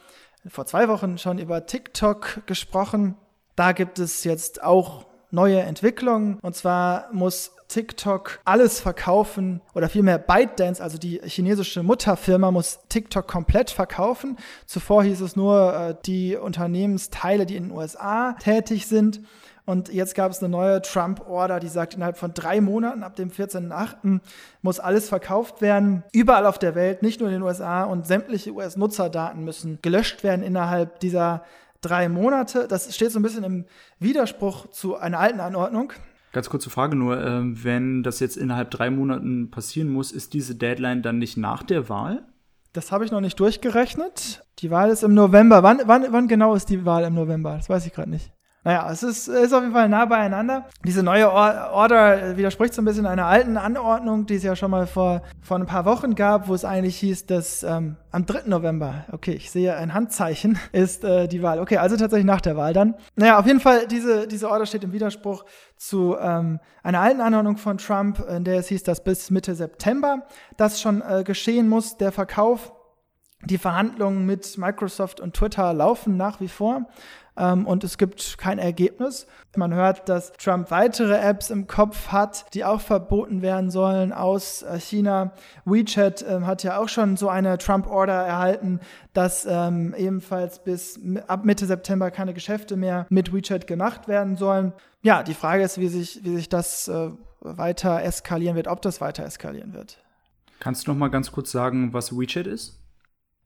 vor zwei Wochen schon über TikTok gesprochen. Da gibt es jetzt auch neue Entwicklungen. Und zwar muss TikTok alles verkaufen oder vielmehr ByteDance, also die chinesische Mutterfirma, muss TikTok komplett verkaufen. Zuvor hieß es nur äh, die Unternehmensteile, die in den USA tätig sind. Und jetzt gab es eine neue Trump-Order, die sagt, innerhalb von drei Monaten, ab dem 14.8., muss alles verkauft werden. Überall auf der Welt, nicht nur in den USA. Und sämtliche US-Nutzerdaten müssen gelöscht werden innerhalb dieser drei Monate. Das steht so ein bisschen im Widerspruch zu einer alten Anordnung. Ganz kurze Frage nur, äh, wenn das jetzt innerhalb drei Monaten passieren muss, ist diese Deadline dann nicht nach der Wahl? Das habe ich noch nicht durchgerechnet. Die Wahl ist im November. Wann, wann, wann genau ist die Wahl im November? Das weiß ich gerade nicht. Naja, es ist, ist auf jeden Fall nah beieinander. Diese neue Order widerspricht so ein bisschen einer alten Anordnung, die es ja schon mal vor, vor ein paar Wochen gab, wo es eigentlich hieß, dass ähm, am 3. November, okay, ich sehe ein Handzeichen, ist äh, die Wahl. Okay, also tatsächlich nach der Wahl dann. Naja, auf jeden Fall, diese, diese Order steht im Widerspruch zu ähm, einer alten Anordnung von Trump, in der es hieß, dass bis Mitte September das schon äh, geschehen muss, der Verkauf. Die Verhandlungen mit Microsoft und Twitter laufen nach wie vor ähm, und es gibt kein Ergebnis. Man hört, dass Trump weitere Apps im Kopf hat, die auch verboten werden sollen aus äh, China. WeChat äh, hat ja auch schon so eine Trump-Order erhalten, dass ähm, ebenfalls bis ab Mitte September keine Geschäfte mehr mit WeChat gemacht werden sollen. Ja, die Frage ist, wie sich, wie sich das äh, weiter eskalieren wird, ob das weiter eskalieren wird. Kannst du noch mal ganz kurz sagen, was WeChat ist?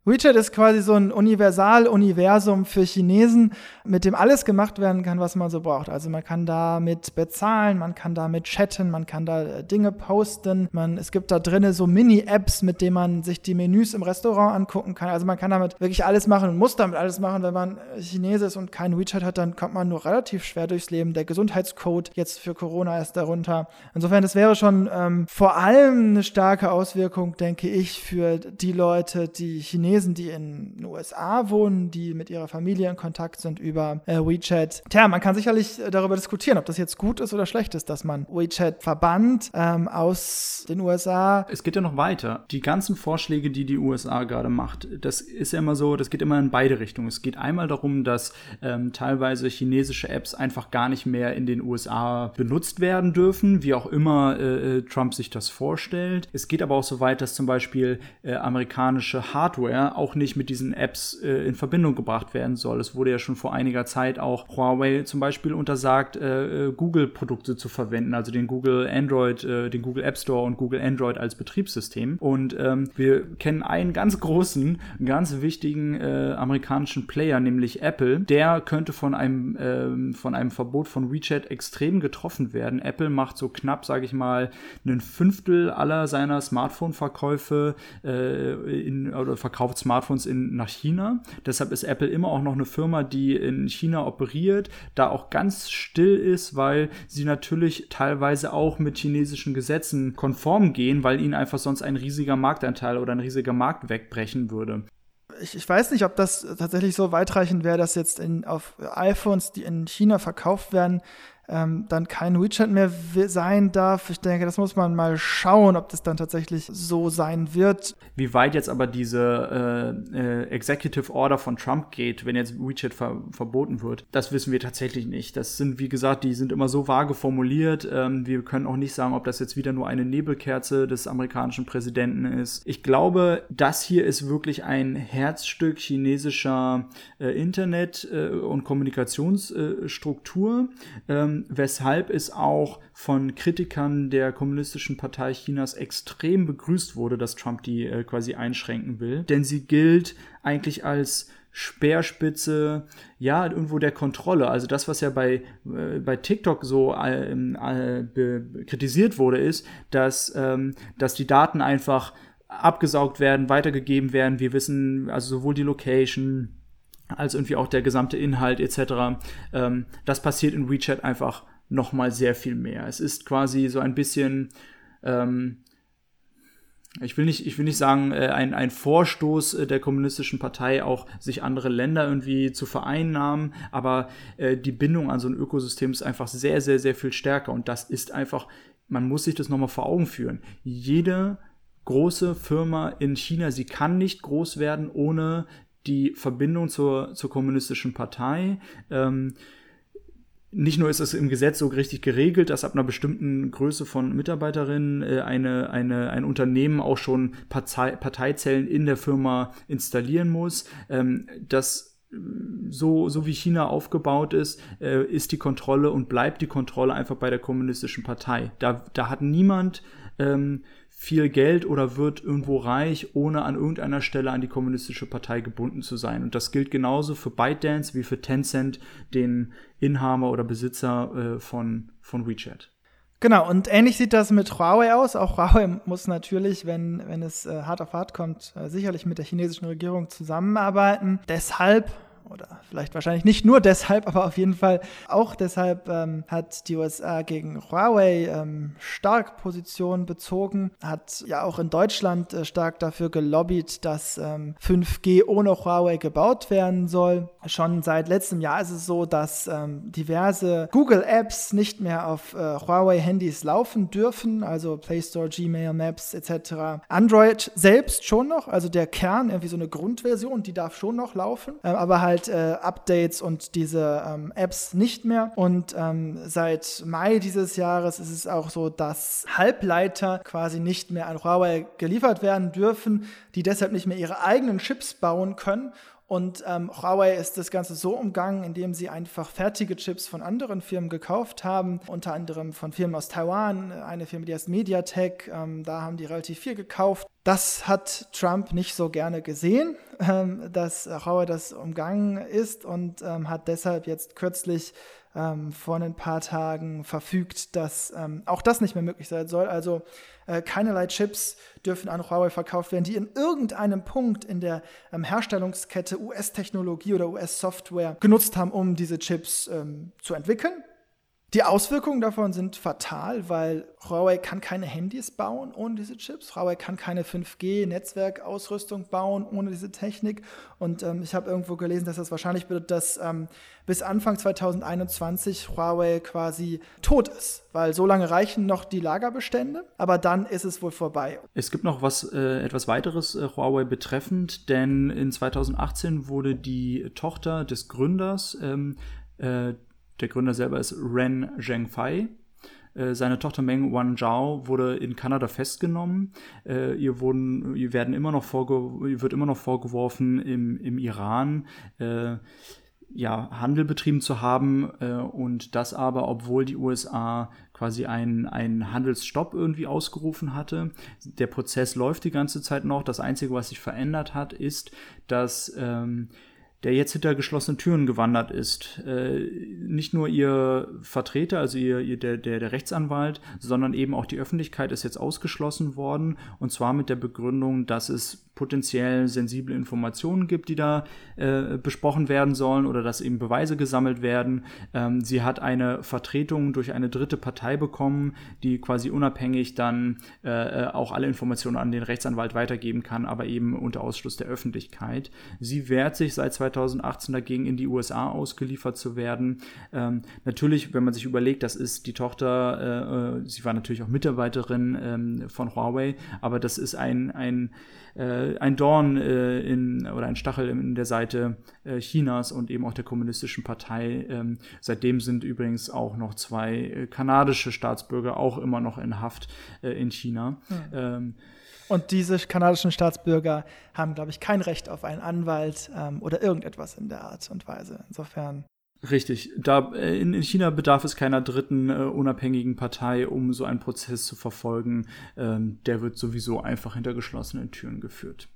WeChat ist quasi so ein Universal-Universum für Chinesen, mit dem alles gemacht werden kann, was man so braucht. Also man kann damit bezahlen, man kann damit chatten, man kann da äh, Dinge posten. Man, es gibt da drinnen so Mini-Apps, mit denen man sich die Menüs im Restaurant angucken kann. Also man kann damit wirklich alles machen und muss damit alles machen. Wenn man Chinese ist und kein WeChat hat, dann kommt man nur relativ schwer durchs Leben. Der Gesundheitscode jetzt für Corona ist darunter. Insofern, das wäre schon ähm, vor allem eine starke Auswirkung, denke ich, für die Leute, die Chinesen Chinesen, die in den USA wohnen, die mit ihrer Familie in Kontakt sind über äh, WeChat. Tja, man kann sicherlich äh, darüber diskutieren, ob das jetzt gut ist oder schlecht ist, dass man WeChat verbannt ähm, aus den USA. Es geht ja noch weiter. Die ganzen Vorschläge, die die USA gerade macht, das ist ja immer so, das geht immer in beide Richtungen. Es geht einmal darum, dass ähm, teilweise chinesische Apps einfach gar nicht mehr in den USA benutzt werden dürfen, wie auch immer äh, äh, Trump sich das vorstellt. Es geht aber auch so weit, dass zum Beispiel äh, amerikanische Hardware auch nicht mit diesen Apps äh, in Verbindung gebracht werden soll. Es wurde ja schon vor einiger Zeit auch Huawei zum Beispiel untersagt, äh, äh Google-Produkte zu verwenden, also den Google Android, äh, den Google App Store und Google Android als Betriebssystem. Und ähm, wir kennen einen ganz großen, ganz wichtigen äh, amerikanischen Player, nämlich Apple. Der könnte von einem, ähm, von einem Verbot von WeChat extrem getroffen werden. Apple macht so knapp, sage ich mal, einen Fünftel aller seiner Smartphone-Verkäufe äh, oder verkauft Smartphones in, nach China. Deshalb ist Apple immer auch noch eine Firma, die in China operiert, da auch ganz still ist, weil sie natürlich teilweise auch mit chinesischen Gesetzen konform gehen, weil ihnen einfach sonst ein riesiger Marktanteil oder ein riesiger Markt wegbrechen würde ich, ich, weiß nicht, ob das tatsächlich so weitreichend wäre, dass jetzt in, auf iPhones, die in China verkauft werden, ähm, dann kein WeChat mehr sein darf. Ich denke, das muss man mal schauen, ob das dann tatsächlich so sein wird. Wie weit jetzt aber diese äh, äh, Executive Order von Trump geht, wenn jetzt WeChat ver verboten wird, das wissen wir tatsächlich nicht. Das sind, wie gesagt, die sind immer so vage formuliert. Ähm, wir können auch nicht sagen, ob das jetzt wieder nur eine Nebelkerze des amerikanischen Präsidenten ist. Ich glaube, das hier ist wirklich ein Herzstück chinesischer äh, Internet- äh, und Kommunikationsstruktur. Ähm, weshalb es auch von Kritikern der Kommunistischen Partei Chinas extrem begrüßt wurde, dass Trump die äh, quasi einschränken will. Denn sie gilt eigentlich als Speerspitze, ja, irgendwo der Kontrolle. Also das, was ja bei, äh, bei TikTok so äh, äh, kritisiert wurde, ist, dass, ähm, dass die Daten einfach abgesaugt werden, weitergegeben werden. Wir wissen also sowohl die Location, als irgendwie auch der gesamte Inhalt etc. Ähm, das passiert in WeChat einfach noch mal sehr viel mehr. Es ist quasi so ein bisschen ähm, ich will nicht, ich will nicht sagen, äh, ein, ein Vorstoß äh, der kommunistischen Partei auch sich andere Länder irgendwie zu vereinnahmen, aber äh, die Bindung an so ein Ökosystem ist einfach sehr, sehr, sehr viel stärker und das ist einfach, man muss sich das nochmal vor Augen führen. Jede große Firma in China, sie kann nicht groß werden, ohne die Verbindung zur, zur kommunistischen Partei. Ähm, nicht nur ist es im Gesetz so richtig geregelt, dass ab einer bestimmten Größe von Mitarbeiterinnen äh, eine, eine, ein Unternehmen auch schon Partei, Parteizellen in der Firma installieren muss. Ähm, das so, so wie China aufgebaut ist, äh, ist die Kontrolle und bleibt die Kontrolle einfach bei der kommunistischen Partei. Da, da hat niemand ähm, viel Geld oder wird irgendwo reich, ohne an irgendeiner Stelle an die kommunistische Partei gebunden zu sein. Und das gilt genauso für ByteDance wie für Tencent, den Inhaber oder Besitzer äh, von, von WeChat. Genau, und ähnlich sieht das mit Huawei aus. Auch Huawei muss natürlich, wenn, wenn es äh, hart auf hart kommt, äh, sicherlich mit der chinesischen Regierung zusammenarbeiten. Deshalb oder vielleicht wahrscheinlich nicht nur deshalb, aber auf jeden Fall auch deshalb ähm, hat die USA gegen Huawei ähm, stark Position bezogen, hat ja auch in Deutschland äh, stark dafür gelobbyt, dass ähm, 5G ohne Huawei gebaut werden soll. Schon seit letztem Jahr ist es so, dass ähm, diverse Google-Apps nicht mehr auf äh, Huawei-Handys laufen dürfen, also Play Store, Gmail, Maps etc. Android selbst schon noch, also der Kern, irgendwie so eine Grundversion, die darf schon noch laufen, äh, aber halt halt äh, Updates und diese ähm, Apps nicht mehr. Und ähm, seit Mai dieses Jahres ist es auch so, dass Halbleiter quasi nicht mehr an Huawei geliefert werden dürfen, die deshalb nicht mehr ihre eigenen Chips bauen können und ähm, Huawei ist das Ganze so umgangen, indem sie einfach fertige Chips von anderen Firmen gekauft haben, unter anderem von Firmen aus Taiwan, eine Firma, die heißt Mediatek, ähm, da haben die relativ viel gekauft. Das hat Trump nicht so gerne gesehen, ähm, dass Huawei das umgangen ist und ähm, hat deshalb jetzt kürzlich ähm, vor ein paar Tagen verfügt, dass ähm, auch das nicht mehr möglich sein soll. Also äh, keinerlei Chips dürfen an Huawei verkauft werden, die in irgendeinem Punkt in der ähm, Herstellungskette US-Technologie oder US-Software genutzt haben, um diese Chips ähm, zu entwickeln. Die Auswirkungen davon sind fatal, weil Huawei kann keine Handys bauen ohne diese Chips. Huawei kann keine 5G-Netzwerkausrüstung bauen ohne diese Technik. Und ähm, ich habe irgendwo gelesen, dass das wahrscheinlich bedeutet, dass ähm, bis Anfang 2021 Huawei quasi tot ist, weil so lange reichen noch die Lagerbestände, aber dann ist es wohl vorbei. Es gibt noch was äh, etwas weiteres äh, Huawei betreffend, denn in 2018 wurde die Tochter des Gründers ähm, äh, der Gründer selber ist Ren Zhengfei, Äh, seine Tochter Meng Wanzhou wurde in Kanada festgenommen. Äh, ihr, wurden, ihr werden immer noch vorge wird immer noch vorgeworfen, im, im Iran äh, ja, Handel betrieben zu haben äh, und das aber, obwohl die USA quasi einen, einen Handelsstopp irgendwie ausgerufen hatte. Der Prozess läuft die ganze Zeit noch. Das Einzige, was sich verändert hat, ist, dass ähm, der jetzt hinter geschlossenen Türen gewandert ist. Äh, nicht nur ihr Vertreter, also ihr, ihr der, der, der Rechtsanwalt, sondern eben auch die Öffentlichkeit ist jetzt ausgeschlossen worden. Und zwar mit der Begründung, dass es potenziell sensible Informationen gibt, die da äh, besprochen werden sollen oder dass eben Beweise gesammelt werden. Ähm, sie hat eine Vertretung durch eine dritte Partei bekommen, die quasi unabhängig dann äh, äh auch alle Informationen an den Rechtsanwalt weitergeben kann, aber eben unter Ausschluss der Öffentlichkeit. Sie wehrt sich seit 2018 dagegen, in die USA ausgeliefert zu werden. Ähm, natürlich, wenn man sich überlegt, das ist die Tochter, äh, äh sie war natürlich auch Mitarbeiterin ähm, von Huawei, aber das ist ein, ein äh, ein Dorn äh, in, oder ein Stachel in der Seite äh, Chinas und eben auch der kommunistischen Partei. Ähm, seitdem sind übrigens auch noch zwei äh, kanadische Staatsbürger auch immer noch in Haft in China. Mhm. Und diese kanadischen Staatsbürger haben, glaube ich, kein Recht auf einen Anwalt ähm, oder irgendetwas in der Art und Weise. Insofern Richtig. Da, äh, in, China bedarf es keiner dritten äh, unabhängigen Partei, um so einen Prozess zu verfolgen. Ähm, der wird sowieso einfach hinter geschlossenen Türen geführt.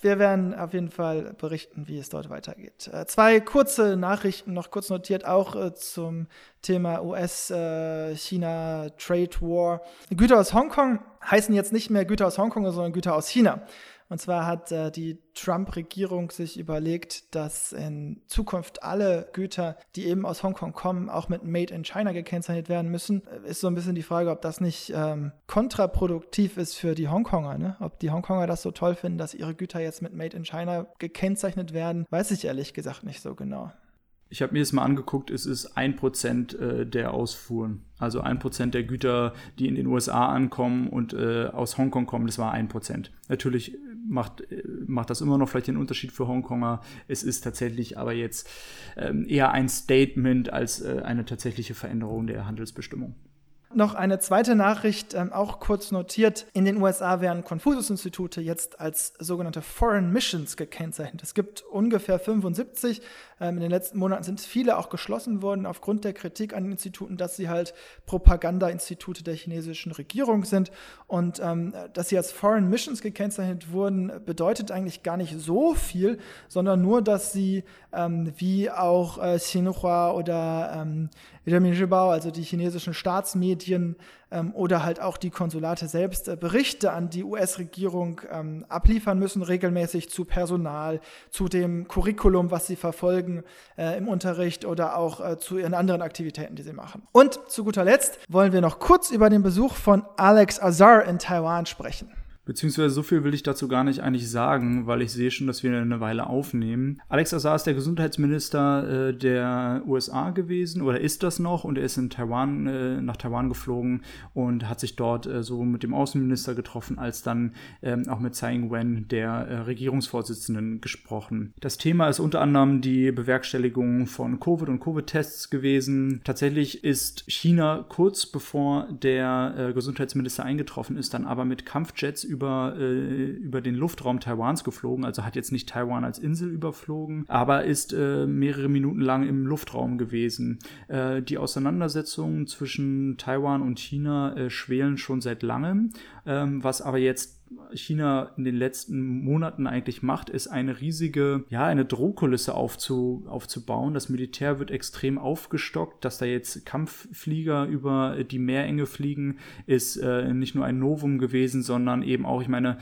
Wir werden auf jeden Fall berichten, wie es dort weitergeht. Äh, zwei kurze Nachrichten noch kurz notiert, auch äh, zum Thema US-China Trade War. Güter aus Hongkong heißen jetzt nicht mehr Güter aus Hongkong, sondern Güter aus China. Und zwar hat äh, die Trump-Regierung sich überlegt, dass in Zukunft alle Güter, die eben aus Hongkong kommen, auch mit Made in China gekennzeichnet werden müssen. Äh, ist so ein bisschen die Frage, ob das nicht ähm, kontraproduktiv ist für die Hongkonger. Ne? Ob die Hongkonger das so toll finden, dass ihre Güter jetzt mit Made in China gekennzeichnet werden, weiß ich ehrlich gesagt nicht so genau. Ich habe mir das mal angeguckt, es ist ein Prozent äh, der Ausfuhren. Also ein Prozent der Güter, die in den USA ankommen und äh, aus Hongkong kommen, das war ein Prozent. Natürlich macht, äh, macht das immer noch vielleicht den Unterschied für Hongkonger. Es ist tatsächlich aber jetzt ähm, eher ein Statement als äh, eine tatsächliche Veränderung der Handelsbestimmung. Noch eine zweite Nachricht, ähm, auch kurz notiert. In den USA werden Konfuzius-Institute jetzt als sogenannte Foreign Missions gekennzeichnet. Es gibt ungefähr 75. Ähm, in den letzten Monaten sind viele auch geschlossen worden aufgrund der Kritik an den Instituten, dass sie halt Propaganda-Institute der chinesischen Regierung sind. Und ähm, dass sie als Foreign Missions gekennzeichnet wurden, bedeutet eigentlich gar nicht so viel, sondern nur, dass sie ähm, wie auch äh, Xinhua oder ähm, Renminbao, also die chinesischen Staatsmedien ähm, oder halt auch die Konsulate selbst äh, Berichte an die US-Regierung ähm, abliefern müssen, regelmäßig zu Personal, zu dem Curriculum, was sie verfolgen äh, im Unterricht oder auch äh, zu ihren anderen Aktivitäten, die sie machen. Und zu guter Letzt wollen wir noch kurz über den Besuch von Alex Azar in Taiwan sprechen. Beziehungsweise so viel will ich dazu gar nicht eigentlich sagen, weil ich sehe schon, dass wir eine Weile aufnehmen. Alex Azar ist der Gesundheitsminister äh, der USA gewesen oder ist das noch und er ist in Taiwan, äh, nach Taiwan geflogen und hat sich dort äh, so mit dem Außenminister getroffen, als dann ähm, auch mit Tsai Ing-wen, der äh, Regierungsvorsitzenden, gesprochen. Das Thema ist unter anderem die Bewerkstelligung von Covid und Covid-Tests gewesen. Tatsächlich ist China kurz bevor der äh, Gesundheitsminister eingetroffen ist, dann aber mit Kampfjets über über, äh, über den Luftraum Taiwans geflogen, also hat jetzt nicht Taiwan als Insel überflogen, aber ist äh, mehrere Minuten lang im Luftraum gewesen. Äh, die Auseinandersetzungen zwischen Taiwan und China äh, schwelen schon seit langem, ähm, was aber jetzt China in den letzten Monaten eigentlich macht, ist eine riesige, ja, eine Drohkulisse aufzu, aufzubauen. Das Militär wird extrem aufgestockt, dass da jetzt Kampfflieger über die Meerenge fliegen, ist äh, nicht nur ein Novum gewesen, sondern eben auch, ich meine,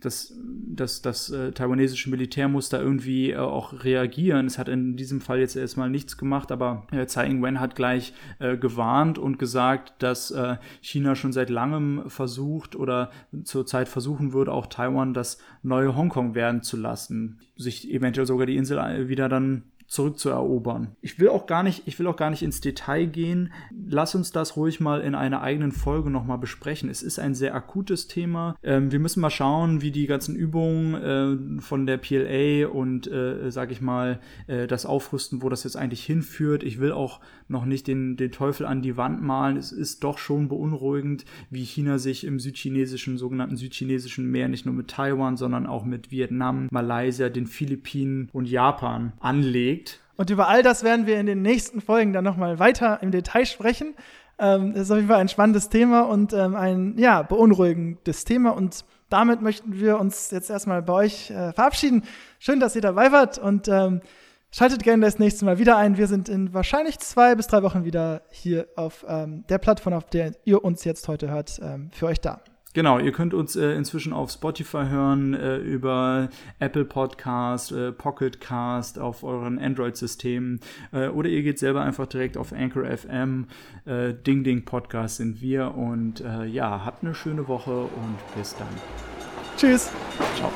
das, das, das äh, taiwanesische Militär muss da irgendwie äh, auch reagieren. Es hat in diesem Fall jetzt erstmal nichts gemacht, aber äh, Tsai Ing-wen hat gleich äh, gewarnt und gesagt, dass äh, China schon seit langem versucht oder zurzeit versuchen würde, auch Taiwan das neue Hongkong werden zu lassen. Sich eventuell sogar die Insel äh, wieder dann zurückzuerobern. Ich will auch gar nicht, ich will auch gar nicht ins Detail gehen. Lass uns das ruhig mal in einer eigenen Folge nochmal besprechen. Es ist ein sehr akutes Thema. Ähm, wir müssen mal schauen, wie die ganzen Übungen äh, von der PLA und, äh, sag ich mal, äh, das Aufrüsten, wo das jetzt eigentlich hinführt. Ich will auch noch nicht den, den Teufel an die Wand malen. Es ist doch schon beunruhigend, wie China sich im südchinesischen, sogenannten südchinesischen Meer nicht nur mit Taiwan, sondern auch mit Vietnam, Malaysia, den Philippinen und Japan anlegt. Und über all das werden wir in den nächsten Folgen dann nochmal weiter im Detail sprechen. Ähm, das ist auf jeden Fall ein spannendes Thema und ähm, ein ja, beunruhigendes Thema. Und damit möchten wir uns jetzt erstmal bei euch äh, verabschieden. Schön, dass ihr dabei wart und ähm, schaltet gerne das nächste Mal wieder ein. Wir sind in wahrscheinlich zwei bis drei Wochen wieder hier auf ähm, der Plattform, auf der ihr uns jetzt heute hört, ähm, für euch da. Genau, ihr könnt uns äh, inzwischen auf Spotify hören, äh, über Apple Podcast, äh, Pocket Cast, auf euren Android-Systemen äh, oder ihr geht selber einfach direkt auf Anchor FM. Äh, Ding Ding Podcast sind wir und äh, ja, habt eine schöne Woche und bis dann. Tschüss. Ciao.